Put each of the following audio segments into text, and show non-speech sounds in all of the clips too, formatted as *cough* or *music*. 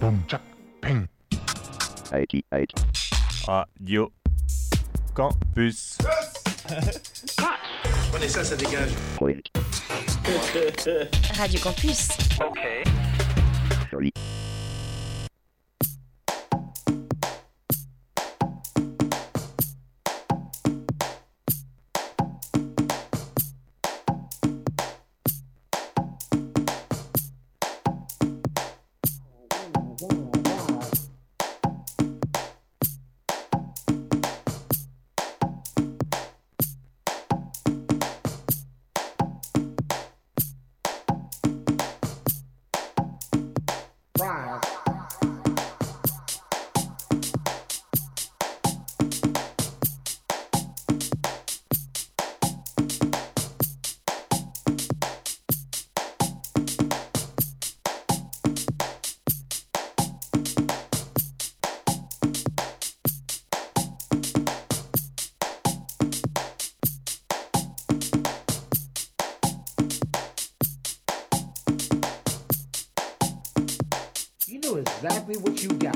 Boom, tchac, ping. 88. Radio. Campus. *laughs* Prenez ça, ça dégage. Radio Campus. Ok. Joli. what you got.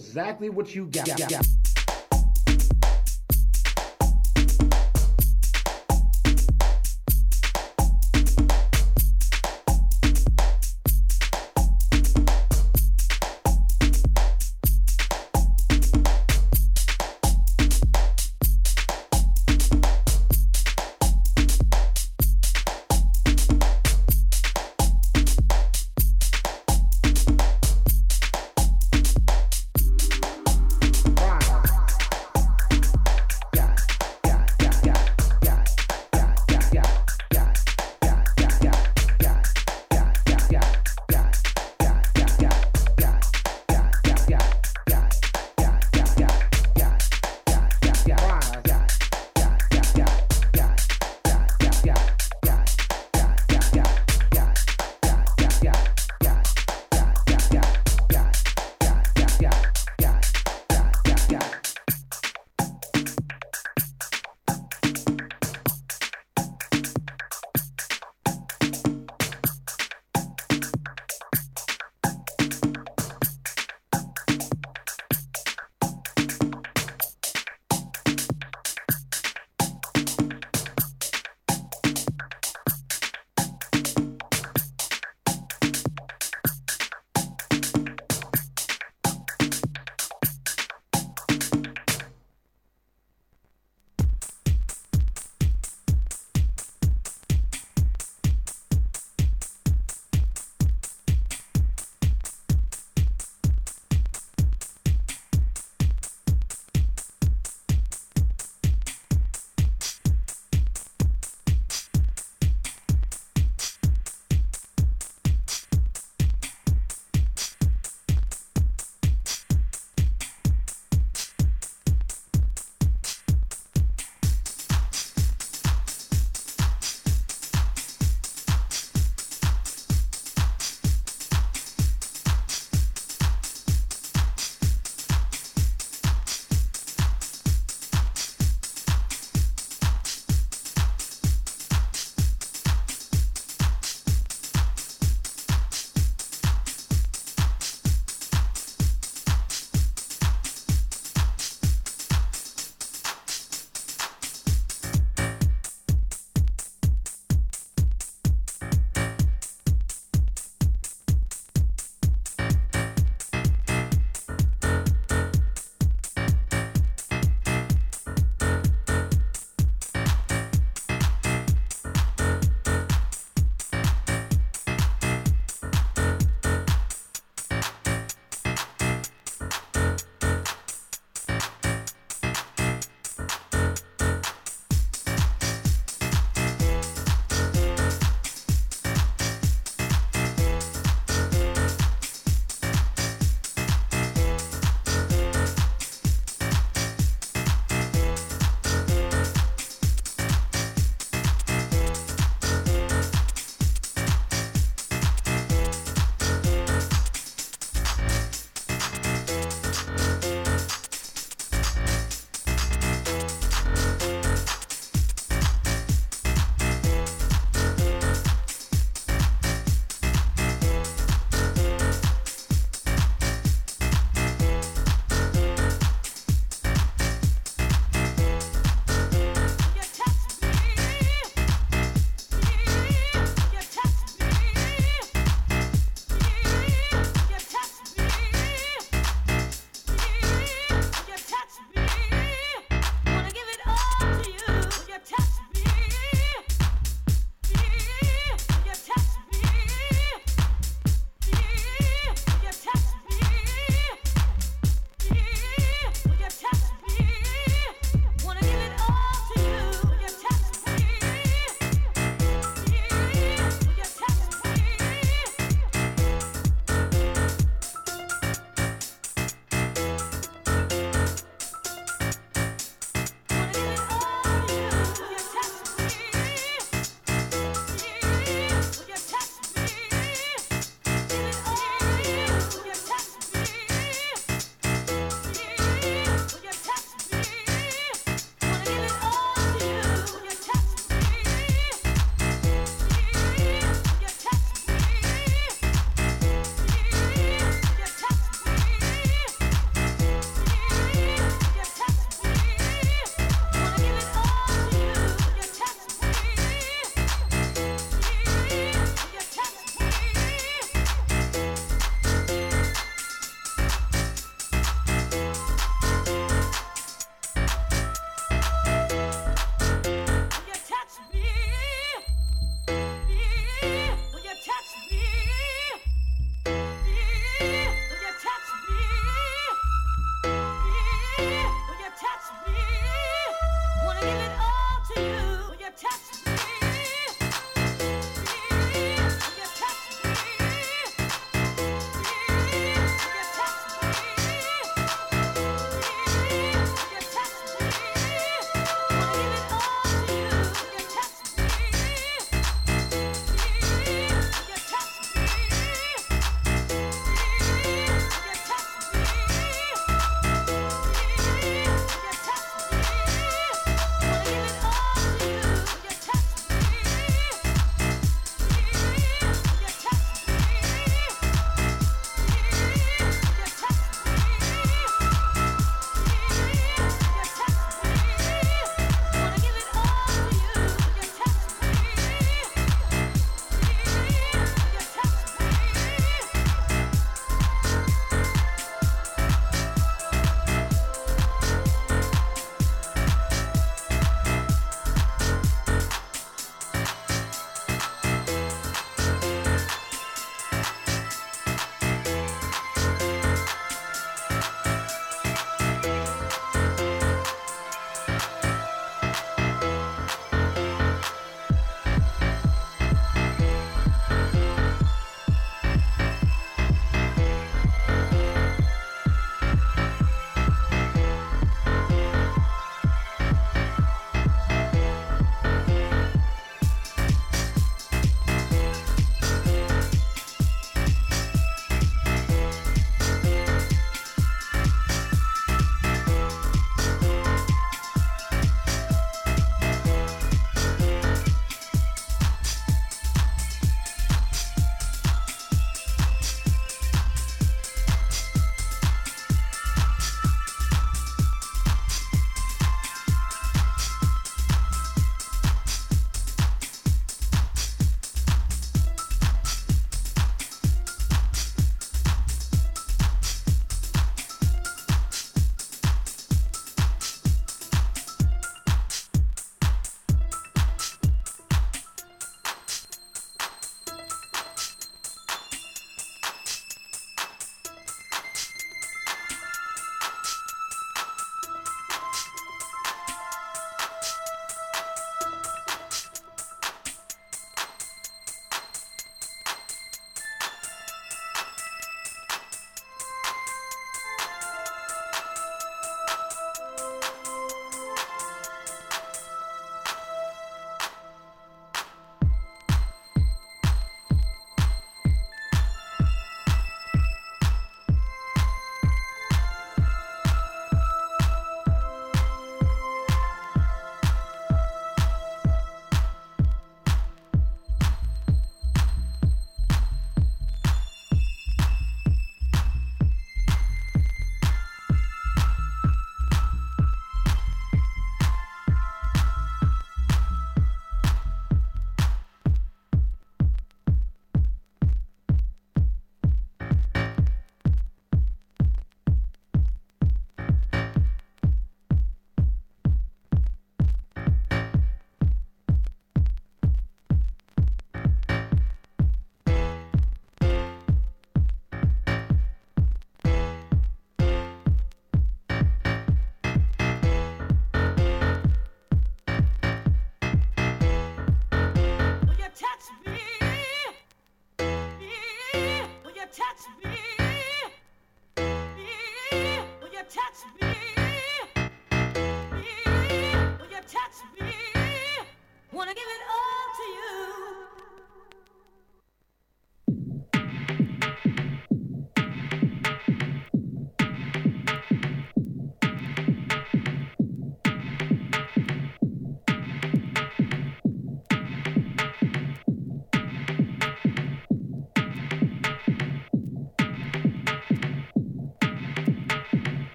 Exactly what you got. Right.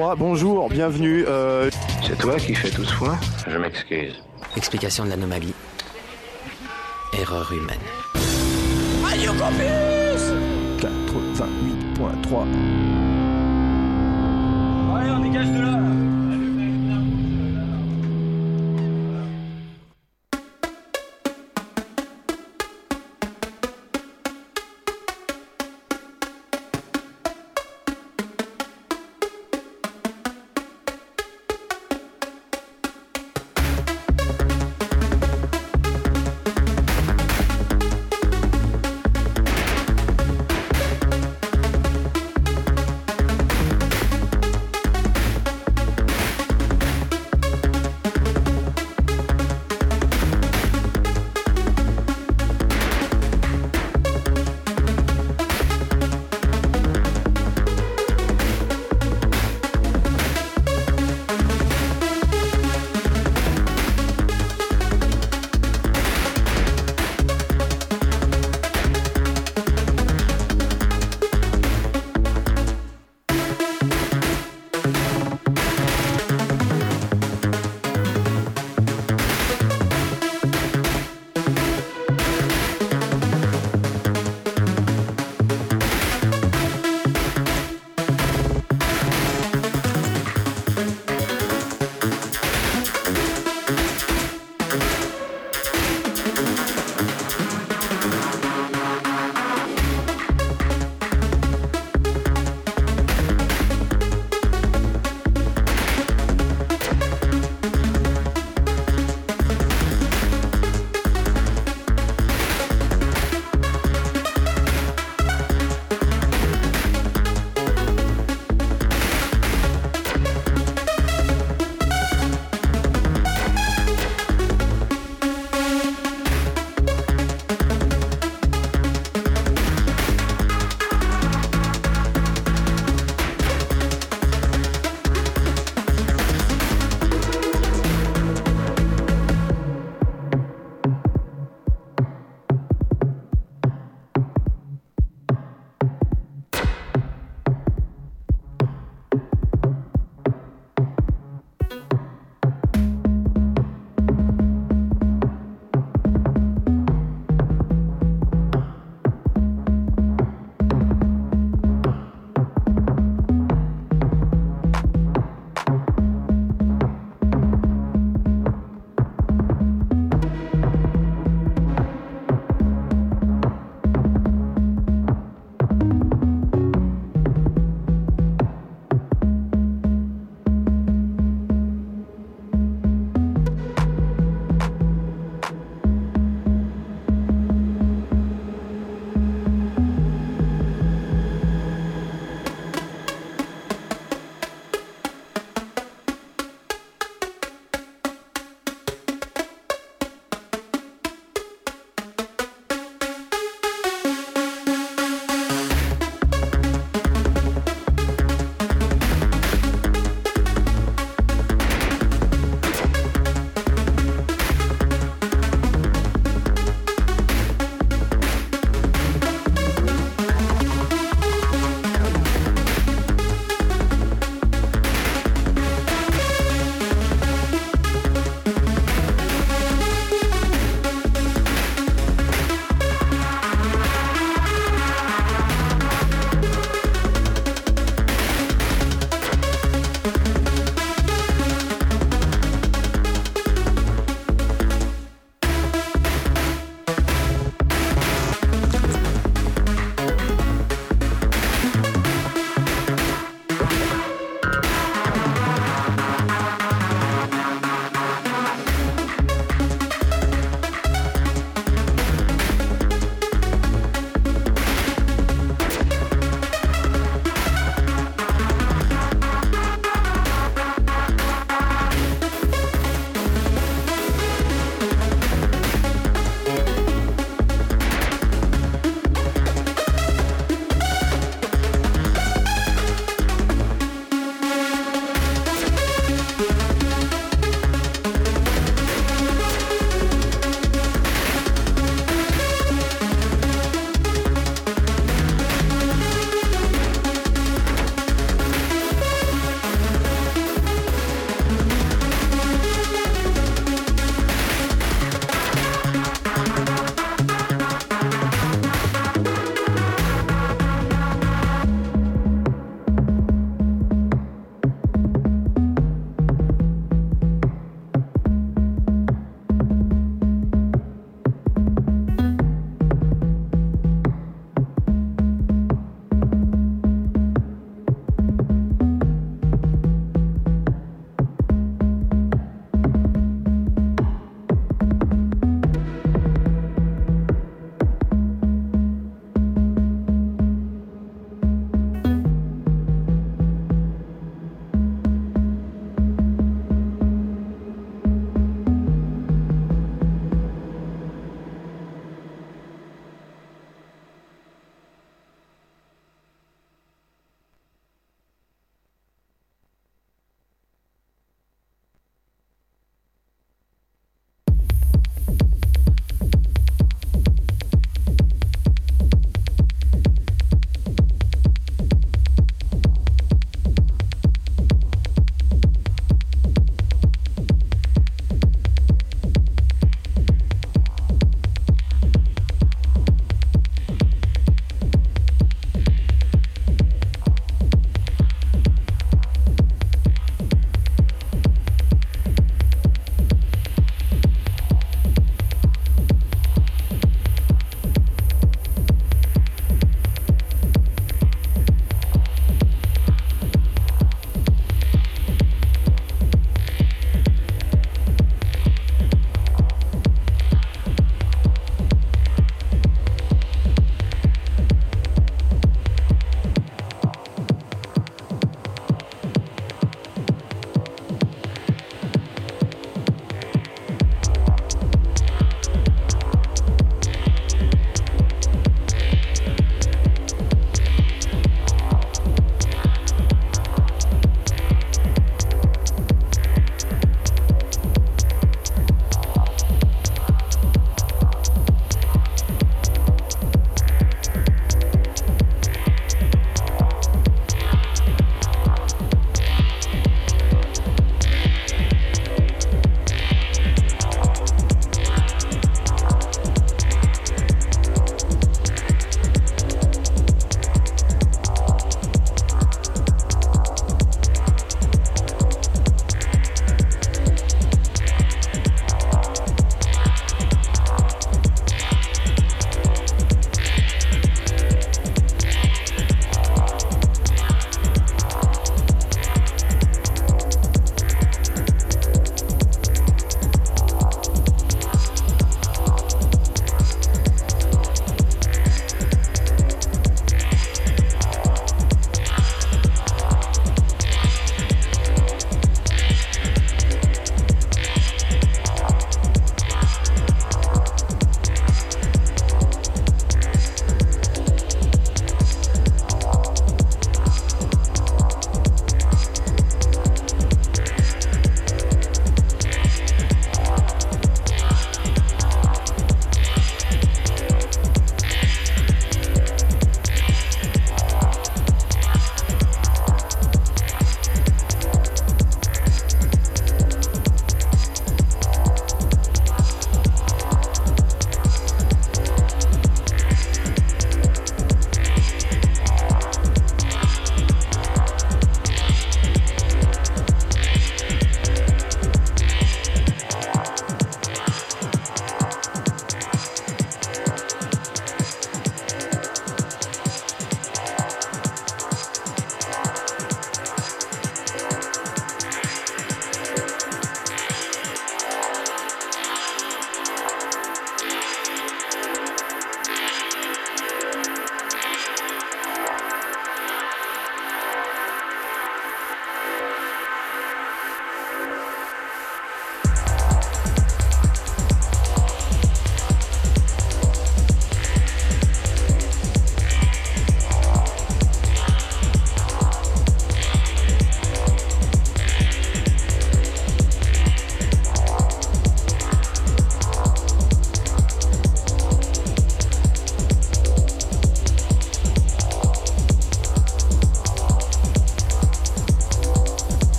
88.3, bonjour, bienvenue. euh, C'est toi qui fais tout ce foin Je m'excuse. Explication de l'anomalie. Erreur humaine. 88.3.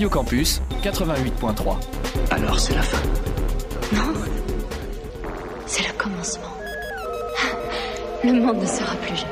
Radio Campus 88.3. Alors c'est la fin. Non. C'est le commencement. Le monde ne sera plus jamais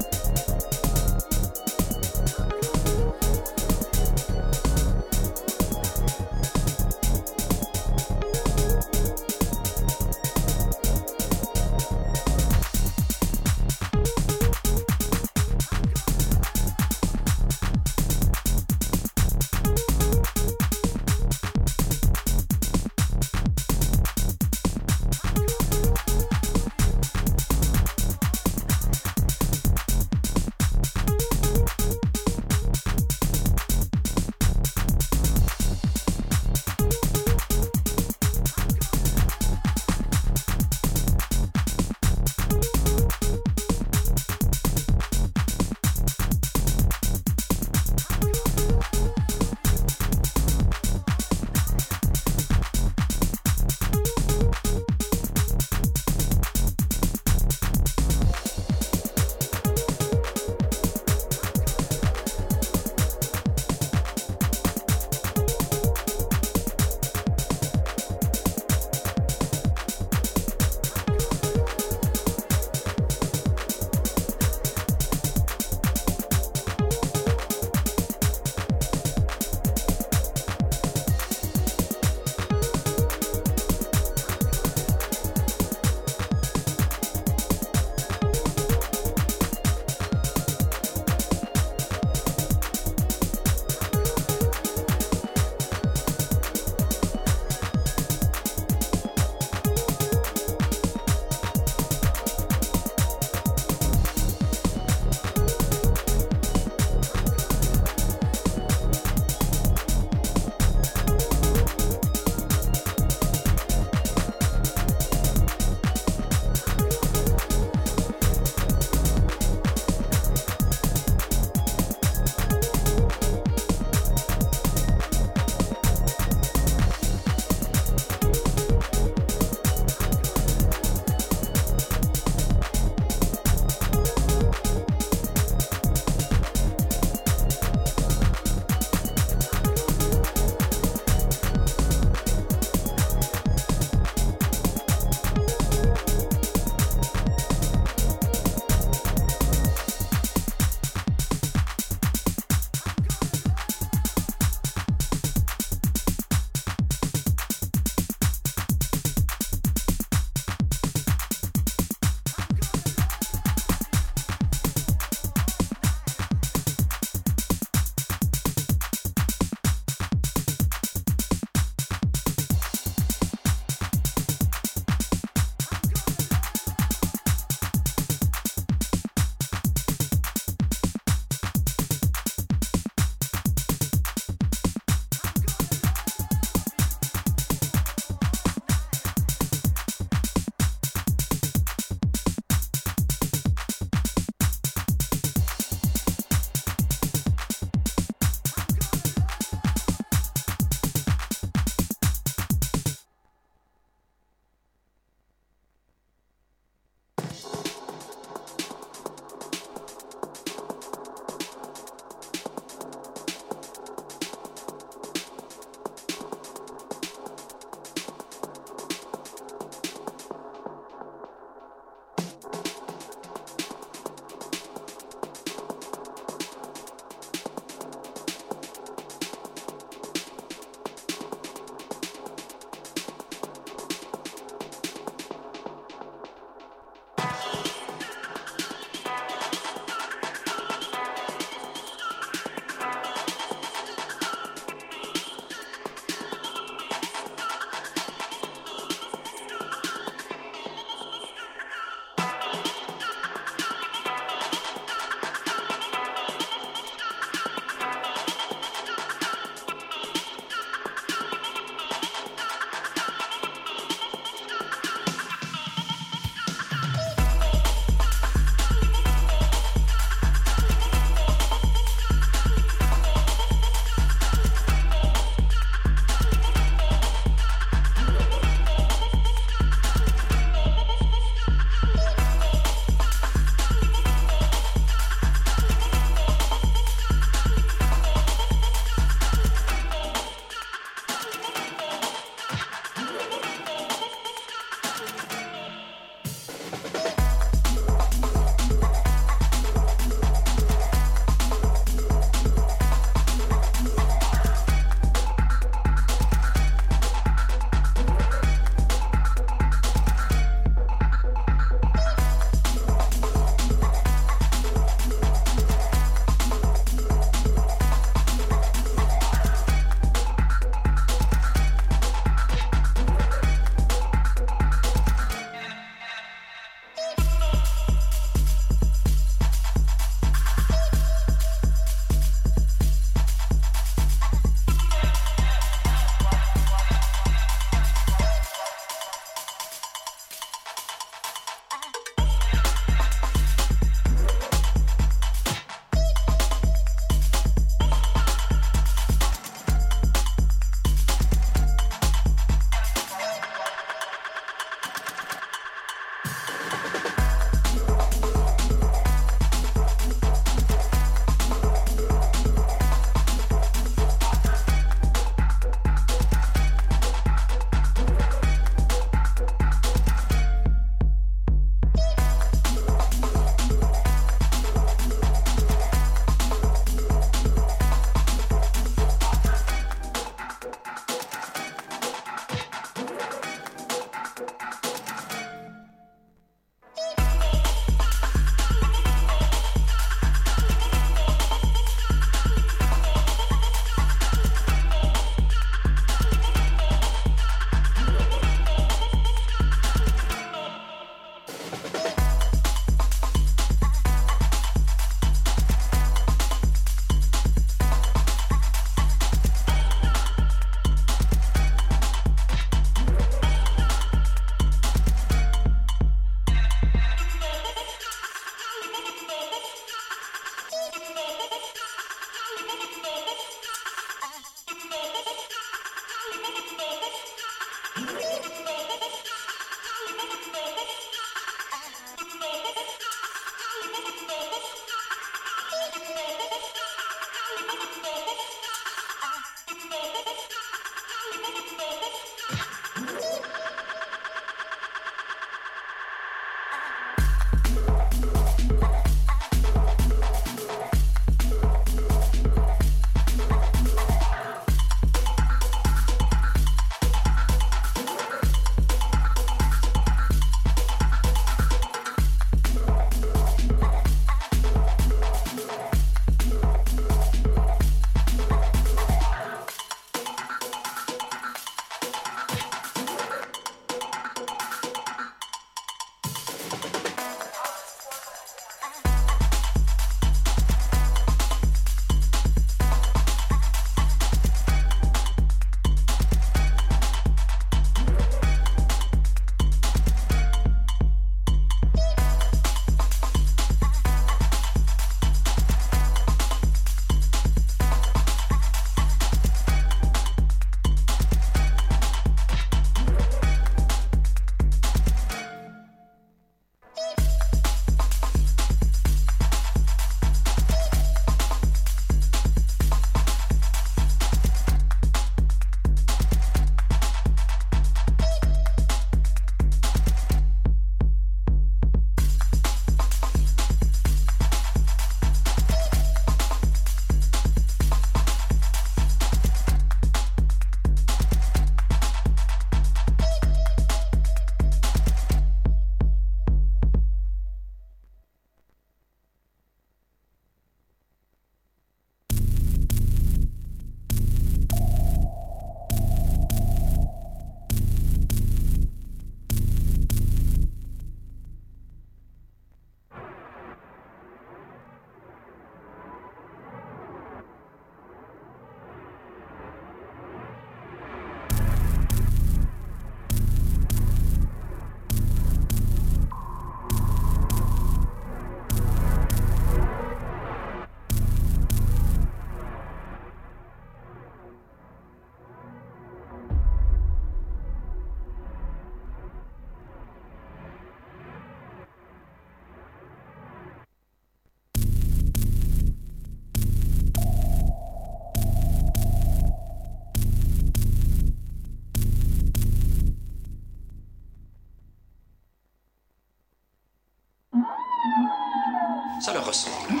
ressemble.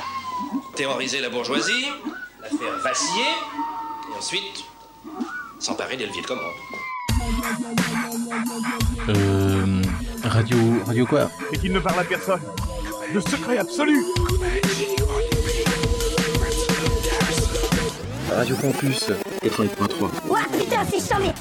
Terroriser la bourgeoisie, la faire vaciller, et ensuite s'emparer des leviers de commande. Euh. Radio. Radio quoi? Et qu'il ne parle à personne. Le secret absolu Radio Campus 88.3. Ouah, putain, c'est charmé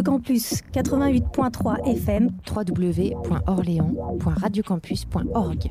Radio Campus 88.3 FM www.orléans.radiocampus.org.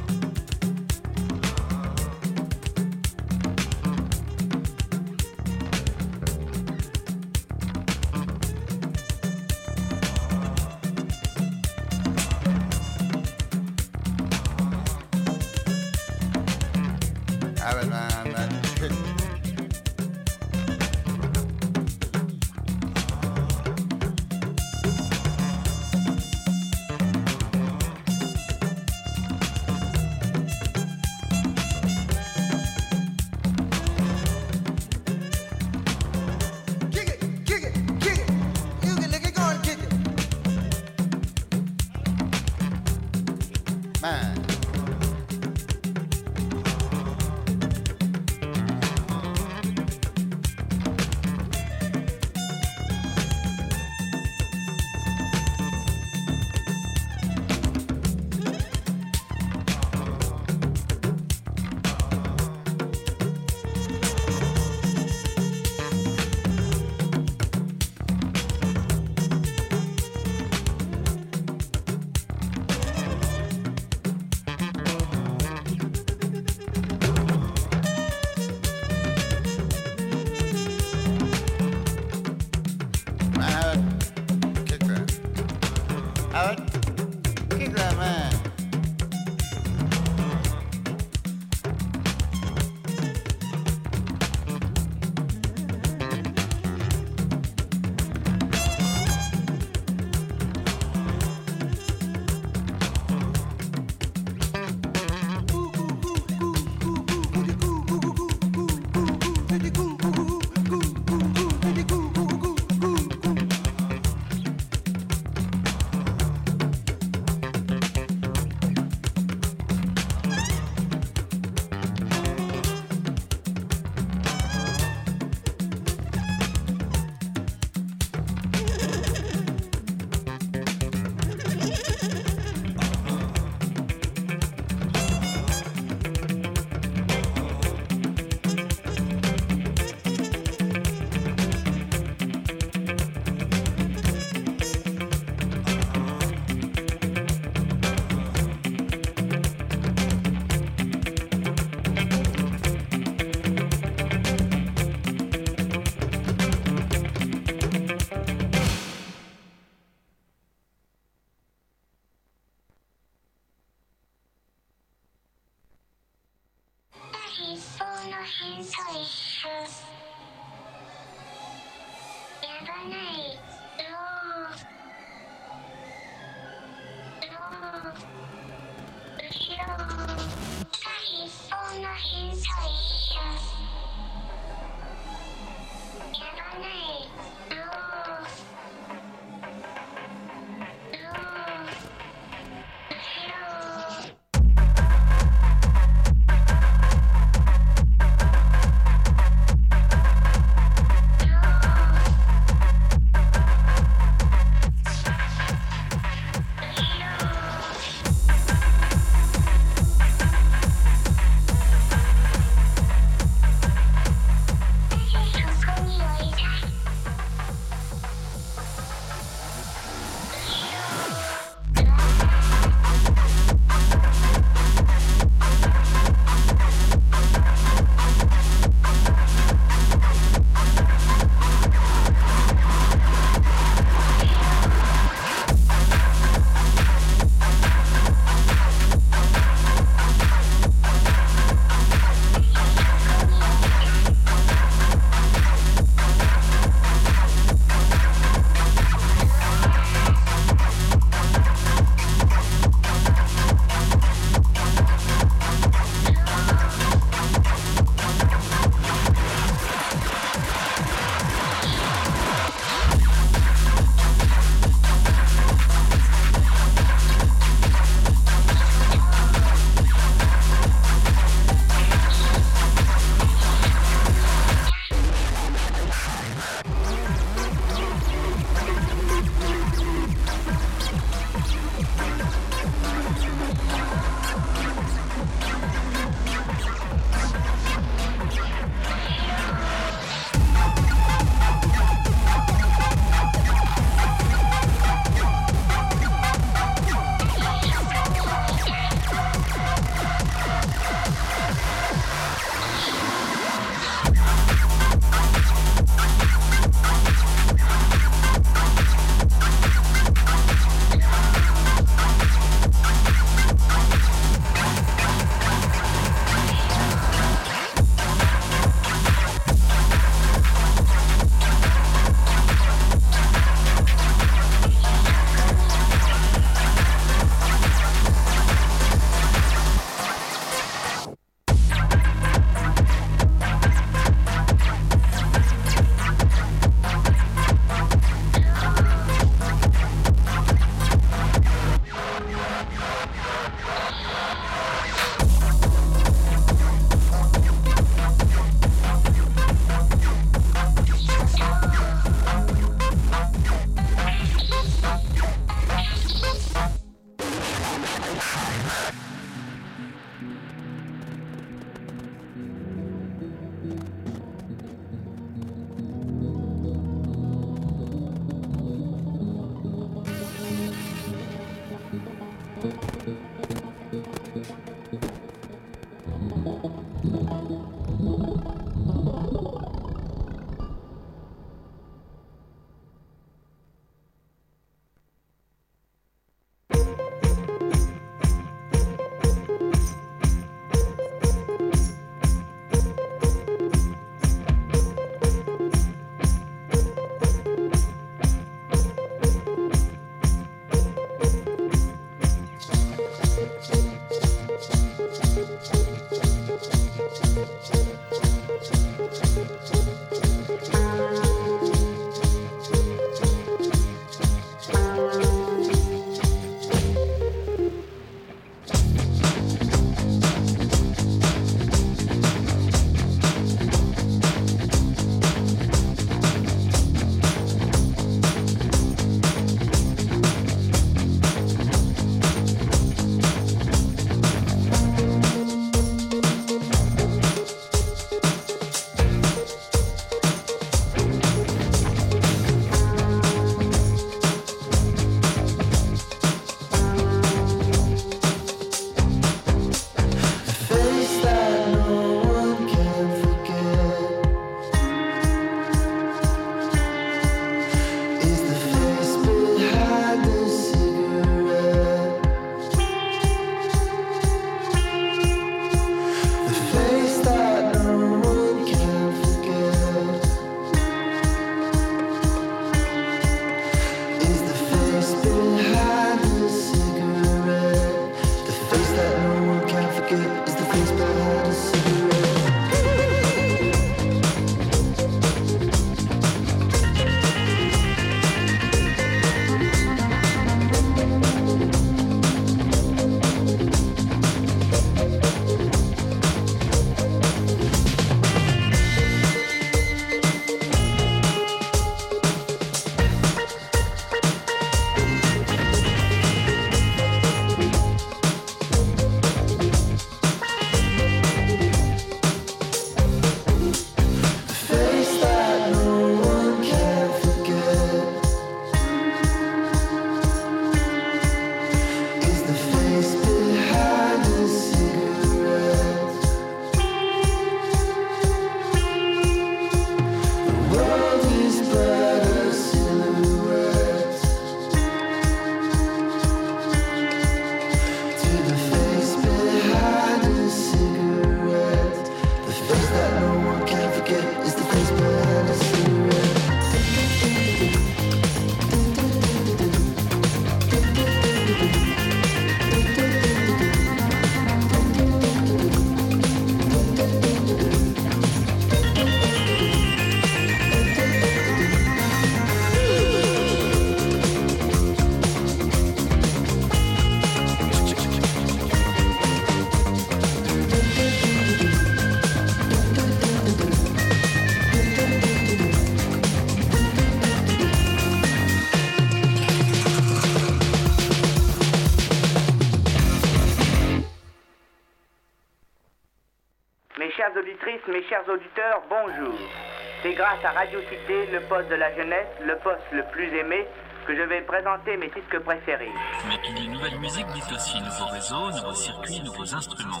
C'est grâce à Radio Cité, le poste de la jeunesse, le poste le plus aimé, que je vais présenter mes disques préférés. Mais qui dit nouvelle musique dit aussi nouveaux réseaux, nouveaux circuits, nouveaux instruments.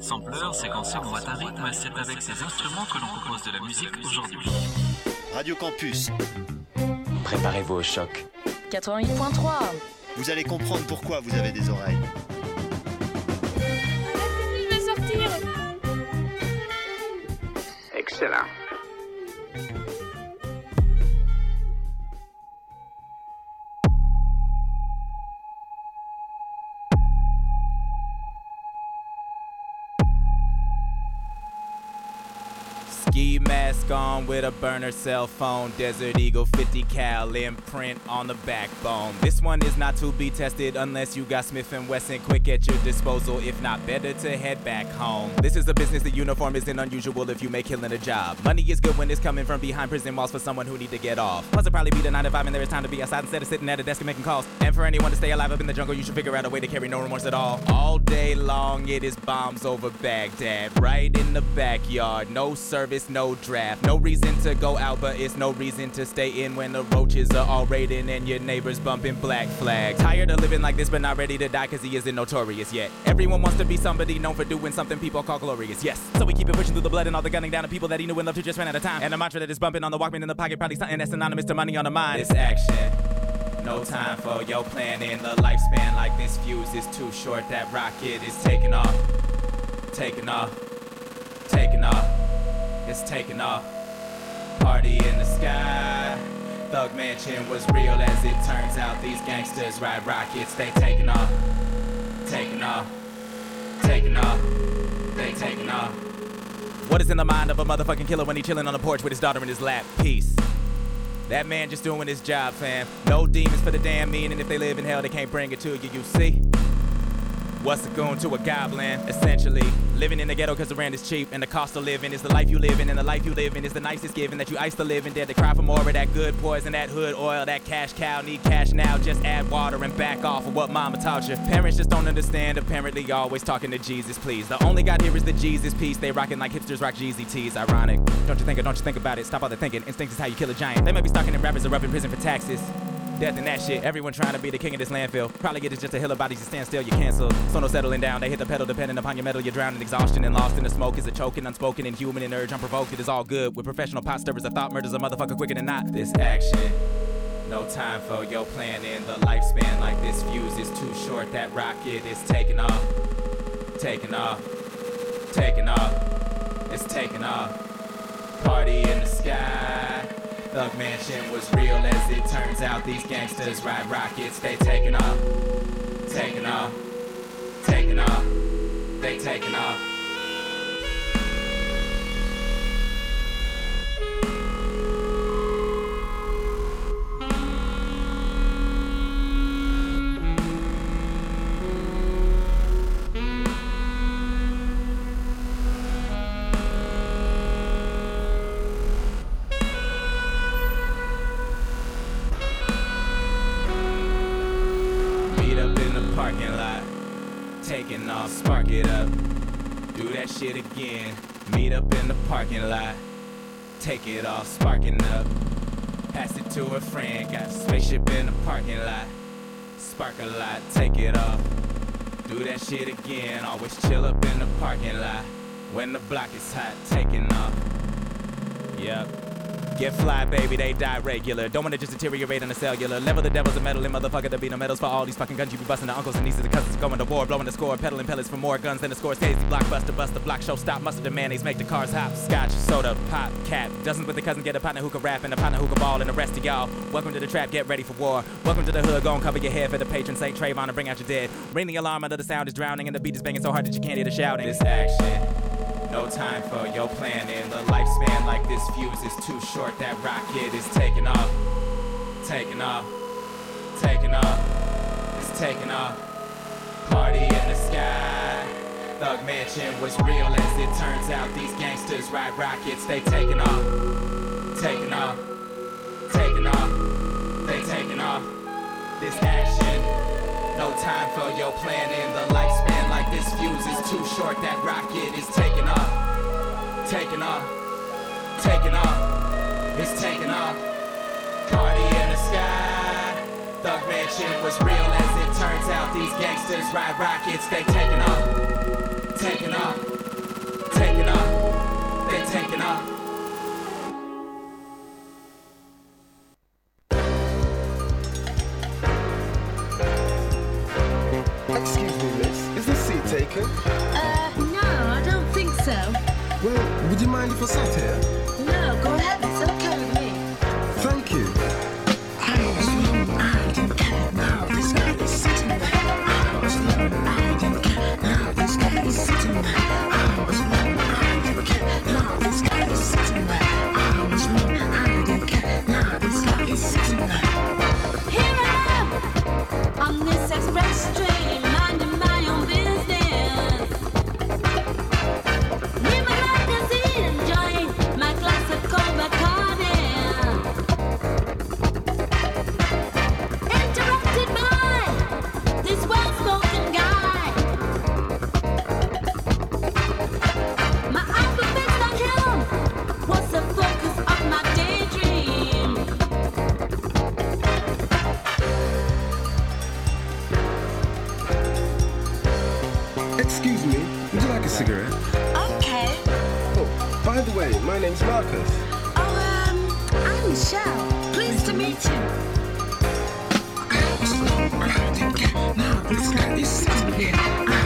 Sampleur, séquenceur, boîte à rythme, c'est avec ces instruments que l'on compose de la musique aujourd'hui. Radio Campus. Préparez-vous au choc. 88.3. Vous allez comprendre pourquoi vous avez des oreilles. Il va sortir. Excellent. Mask on with a burner cell phone. Desert Eagle 50 cal imprint on the backbone. This one is not to be tested unless you got Smith and Wesson quick at your disposal. If not, better to head back home. This is a business. The uniform isn't unusual if you make killing a job. Money is good when it's coming from behind prison walls for someone who need to get off. Plus, it'll probably be the 9 to 5 and there is time to be outside instead of sitting at a desk and making calls. And for anyone to stay alive up in the jungle, you should figure out a way to carry no remorse at all. All day long, it is bombs over Baghdad. Right in the backyard. No service no draft. No reason to go out, but it's no reason to stay in when the roaches are all raiding and your neighbors bumping black flags. Tired of living like this, but not ready to die because he isn't notorious yet. Everyone wants to be somebody known for doing something people call glorious. Yes, so we keep it pushing through the blood and all the gunning down of people that he knew and loved who just ran out of time. And a mantra that is bumping on the Walkman in the pocket, probably something that's synonymous to money on the mind. It's action. No time for your planning. The lifespan like this fuse is too short. That rocket is taking off. Taking off. Taking off. It's taking off. Party in the sky. Thug Mansion was real as it turns out. These gangsters ride rockets. They taking off. Taking off. Taking off. They taking off. What is in the mind of a motherfucking killer when he chilling on the porch with his daughter in his lap? Peace. That man just doing his job, fam. No demons for the damn mean, and if they live in hell, they can't bring it to you, you see? What's a goon to a goblin? Essentially, living in the ghetto because the rent is cheap, and the cost of living is the life you live in, and the life you live in is the nicest given that you ice the living dead to cry for more of that good poison, that hood oil, that cash cow. Need cash now, just add water and back off of what mama taught you. Parents just don't understand, apparently, always talking to Jesus, please. The only God here is the Jesus piece. They rocking like hipsters rock Jeezy tees. Ironic. Don't you think it? Don't you think about it? Stop all the thinking. Instinct is how you kill a giant. They might be stalking and rappers are up in prison for taxes. Death and that shit. Everyone trying to be the king of this landfill. Probably get it just a hill of bodies to stand still. You cancel. So no settling down. They hit the pedal depending upon your metal. You're drowning in exhaustion and lost in the smoke. Is a choking, unspoken, inhuman, and urge unprovoked. It is all good. With professional pot stirrers, a thought murders a motherfucker quicker than not. This action. No time for your planning. The lifespan like this fuse is too short. That rocket is taking off. Taking off. Taking off. It's taking off. Party in the sky. Thug Mansion was real as it turns out. These gangsters ride rockets, they taking off, taking off, taking off, they taking off. Take it off, sparking up. Pass it to a friend, got a spaceship in the parking lot. Spark a lot, take it off. Do that shit again, always chill up in the parking lot. When the block is hot, taking off. Yep. Get fly, baby, they die regular. Don't wanna just deteriorate on the cellular. Level the devils of metal and motherfucker, there be no medals for all these fucking guns you be busting. The uncles and nieces and cousins going to war, blowing the score, peddling pellets for more guns than the score. Tasty blockbuster, bust the block, show stop, mustard and mayonnaise, make the cars hop. Scotch, soda, pop, cap. Dozens with the cousin, get a partner who can rap and a partner who can ball, and the rest of y'all. Welcome to the trap, get ready for war. Welcome to the hood, go and cover your head for the patron Saint Trayvon and bring out your dead. Ring the alarm under the sound is drowning, and the beat is banging so hard that you can't hear the shouting. This action. No time for your planning. The lifespan like this fuse is too short. That rocket is taking off. Taking off. Taking off. It's taking off. Party in the sky. Thug Mansion was real as it turns out. These gangsters ride rockets. They taking off. Taking off. Taking off. They taking off. This action. No time for your planning. The lifespan this fuse is too short. That rocket is taking off. Taking off. Taking off. It's taking off. Party in the sky. Thug Mansion was real as it turns out. These gangsters ride rockets. They taking off. Taking off. Taking off. They taking off. 90 for satire. Okay. Oh, by the way, my name's Marcus. Oh, um, I'm Michelle. Pleased to meet you. Now, this guy is here.